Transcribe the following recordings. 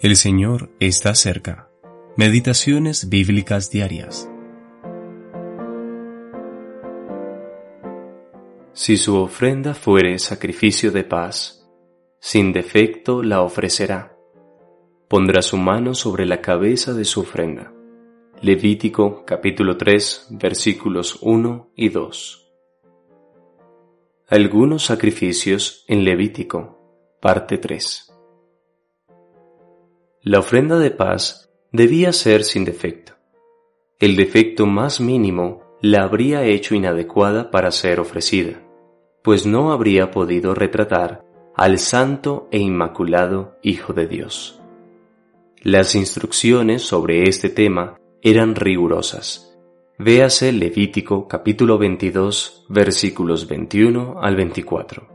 El Señor está cerca. Meditaciones bíblicas diarias. Si su ofrenda fuere sacrificio de paz, sin defecto la ofrecerá. Pondrá su mano sobre la cabeza de su ofrenda. Levítico capítulo 3 versículos 1 y 2. Algunos sacrificios en Levítico, parte 3. La ofrenda de paz debía ser sin defecto. El defecto más mínimo la habría hecho inadecuada para ser ofrecida, pues no habría podido retratar al santo e inmaculado Hijo de Dios. Las instrucciones sobre este tema eran rigurosas. Véase Levítico capítulo 22 versículos 21 al 24.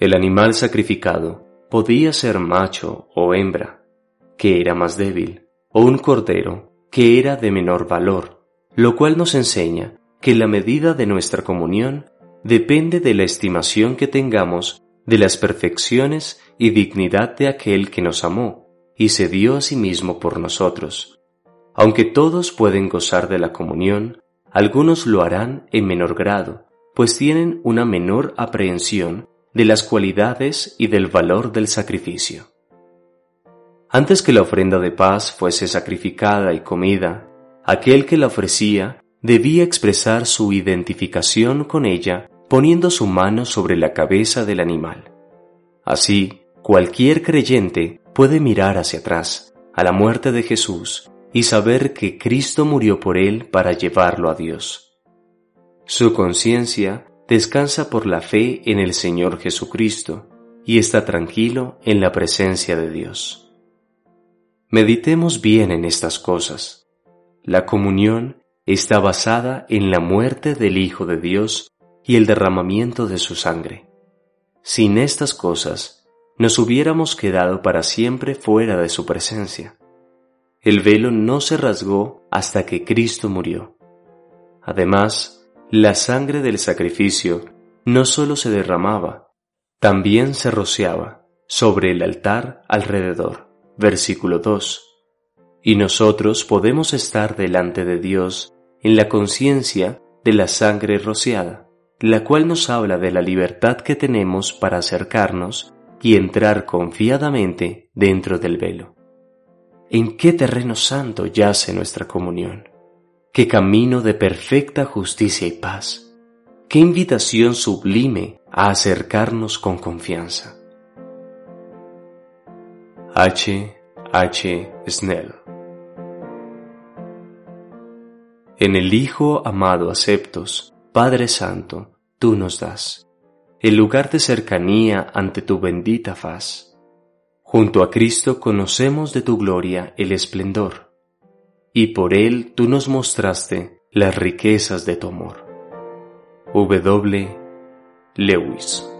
El animal sacrificado podía ser macho o hembra, que era más débil, o un cordero, que era de menor valor, lo cual nos enseña que la medida de nuestra comunión depende de la estimación que tengamos de las perfecciones y dignidad de aquel que nos amó y se dio a sí mismo por nosotros. Aunque todos pueden gozar de la comunión, algunos lo harán en menor grado, pues tienen una menor aprehensión de las cualidades y del valor del sacrificio. Antes que la ofrenda de paz fuese sacrificada y comida, aquel que la ofrecía debía expresar su identificación con ella poniendo su mano sobre la cabeza del animal. Así, cualquier creyente puede mirar hacia atrás, a la muerte de Jesús, y saber que Cristo murió por él para llevarlo a Dios. Su conciencia descansa por la fe en el Señor Jesucristo y está tranquilo en la presencia de Dios. Meditemos bien en estas cosas. La comunión está basada en la muerte del Hijo de Dios y el derramamiento de su sangre. Sin estas cosas, nos hubiéramos quedado para siempre fuera de su presencia. El velo no se rasgó hasta que Cristo murió. Además, la sangre del sacrificio no sólo se derramaba, también se rociaba sobre el altar alrededor. Versículo 2. Y nosotros podemos estar delante de Dios en la conciencia de la sangre rociada, la cual nos habla de la libertad que tenemos para acercarnos y entrar confiadamente dentro del velo. ¿En qué terreno santo yace nuestra comunión? Qué camino de perfecta justicia y paz, qué invitación sublime a acercarnos con confianza. H. H. Snell En el Hijo amado aceptos, Padre Santo, tú nos das el lugar de cercanía ante tu bendita faz. Junto a Cristo conocemos de tu gloria el esplendor y por él tú nos mostraste las riquezas de tu amor. W. Lewis